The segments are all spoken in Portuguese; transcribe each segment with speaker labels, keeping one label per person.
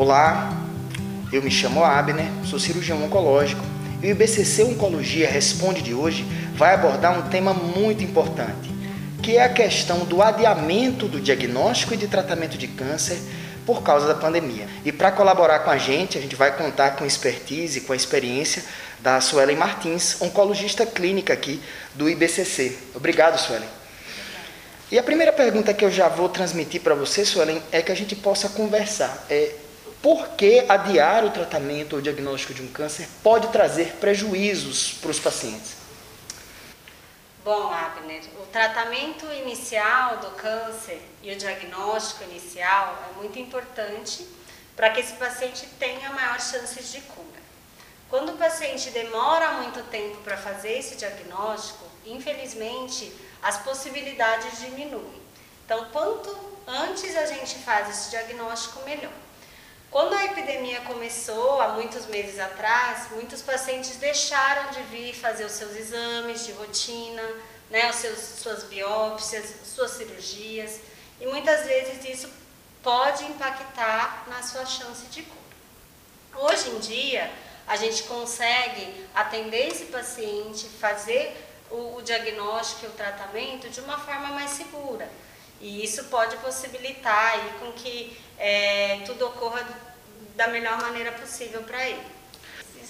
Speaker 1: Olá, eu me chamo Abner, sou cirurgião oncológico e o IBCC Oncologia Responde de hoje vai abordar um tema muito importante, que é a questão do adiamento do diagnóstico e de tratamento de câncer por causa da pandemia. E para colaborar com a gente, a gente vai contar com expertise, com a experiência da Suelen Martins, oncologista clínica aqui do IBCC. Obrigado, Suelen. E a primeira pergunta que eu já vou transmitir para você, Suelen, é que a gente possa conversar. É, por que adiar o tratamento ou diagnóstico de um câncer pode trazer prejuízos para os pacientes?
Speaker 2: Bom, Abner, o tratamento inicial do câncer e o diagnóstico inicial é muito importante para que esse paciente tenha maior chances de cura. Quando o paciente demora muito tempo para fazer esse diagnóstico, infelizmente as possibilidades diminuem. Então, quanto antes a gente faz esse diagnóstico, melhor. Quando a epidemia começou, há muitos meses atrás, muitos pacientes deixaram de vir fazer os seus exames de rotina, né, os seus, suas biópsias, suas cirurgias, e muitas vezes isso pode impactar na sua chance de cura. Hoje em dia, a gente consegue atender esse paciente, fazer o, o diagnóstico e o tratamento de uma forma mais segura. E isso pode possibilitar aí com que é, tudo ocorra da melhor maneira possível para ele.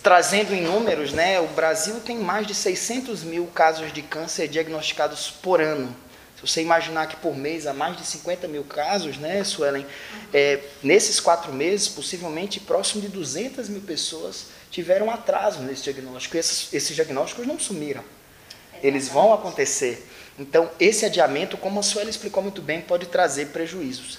Speaker 1: Trazendo em números, né, o Brasil tem mais de 600 mil casos de câncer diagnosticados por ano. Se você imaginar que por mês há mais de 50 mil casos, né, Suelen, é, nesses quatro meses, possivelmente próximo de 200 mil pessoas tiveram atraso nesse diagnóstico. E esses, esses diagnósticos não sumiram. Eles vão acontecer. Então, esse adiamento, como a Sueli explicou muito bem, pode trazer prejuízos.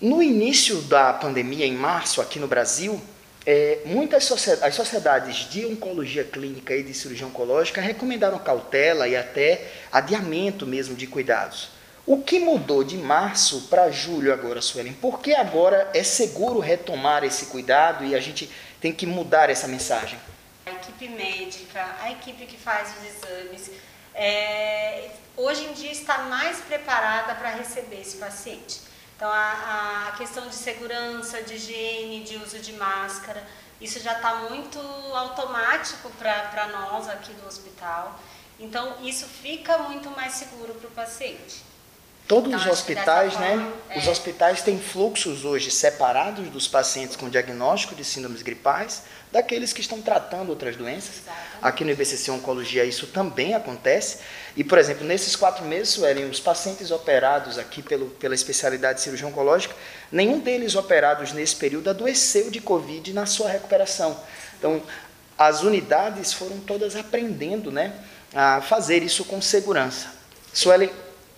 Speaker 1: No início da pandemia, em março, aqui no Brasil, é, muitas sociedades, as sociedades de oncologia clínica e de cirurgia oncológica recomendaram cautela e até adiamento mesmo de cuidados. O que mudou de março para julho agora, Suelen? Por que agora é seguro retomar esse cuidado e a gente tem que mudar essa mensagem?
Speaker 2: Equipe médica, a equipe que faz os exames, é, hoje em dia está mais preparada para receber esse paciente. Então, a, a, questão de segurança, de higiene, de uso de máscara, isso já está muito automático para nós aqui do hospital. Então, isso fica muito mais seguro para o paciente.
Speaker 1: Todos então, os hospitais, né? É. Os hospitais têm fluxos hoje separados dos pacientes com diagnóstico de síndromes gripais, daqueles que estão tratando outras doenças. Exatamente. Aqui no IBCC Oncologia isso também acontece. E, por exemplo, nesses quatro meses, Suelen, os pacientes operados aqui pelo, pela especialidade de cirurgia oncológica, nenhum deles operados nesse período adoeceu de Covid na sua recuperação. Então, as unidades foram todas aprendendo né, a fazer isso com segurança. Suelen,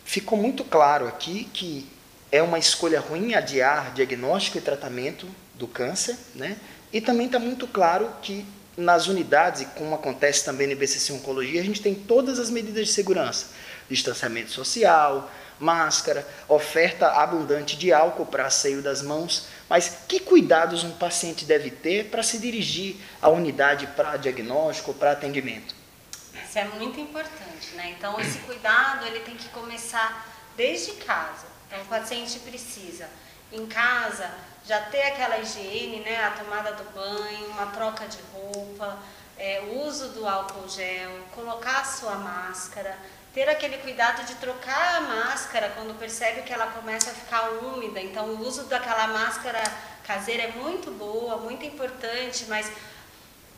Speaker 1: ficou muito claro aqui que é uma escolha ruim adiar diagnóstico e tratamento do câncer, né? E também está muito claro que nas unidades, como acontece também no IBCC Oncologia, a gente tem todas as medidas de segurança: distanciamento social, máscara, oferta abundante de álcool para asseio das mãos. Mas que cuidados um paciente deve ter para se dirigir à unidade para diagnóstico, para atendimento?
Speaker 2: Isso é muito importante, né? Então esse cuidado ele tem que começar desde casa. Então o paciente precisa em casa já ter aquela higiene, né? A tomada do banho, uma troca de roupa, é, o uso do álcool gel, colocar a sua máscara, ter aquele cuidado de trocar a máscara quando percebe que ela começa a ficar úmida. Então o uso daquela máscara caseira é muito boa, muito importante, mas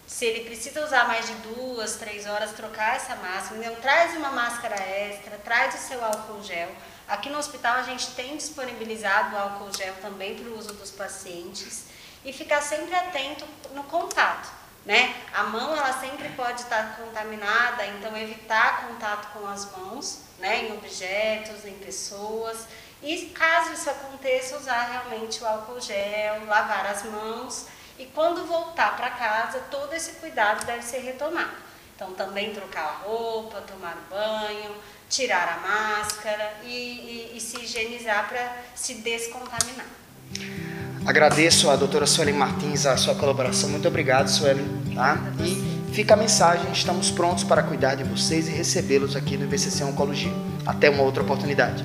Speaker 2: se ele precisa usar mais de duas, três horas, trocar essa máscara. Então, traz uma máscara extra, traz o seu álcool gel. Aqui no hospital a gente tem disponibilizado o álcool gel também para o uso dos pacientes e ficar sempre atento no contato. Né? A mão ela sempre pode estar contaminada, então evitar contato com as mãos, né? em objetos, em pessoas. E caso isso aconteça, usar realmente o álcool gel, lavar as mãos e quando voltar para casa, todo esse cuidado deve ser retomado. Então, também trocar a roupa, tomar banho, tirar a máscara e, e, e se higienizar para se descontaminar.
Speaker 1: Agradeço a doutora Suelen Martins a sua colaboração. Muito obrigado, Suelen. Tá? E fica a mensagem: estamos prontos para cuidar de vocês e recebê-los aqui no IBCC Oncologia. Até uma outra oportunidade.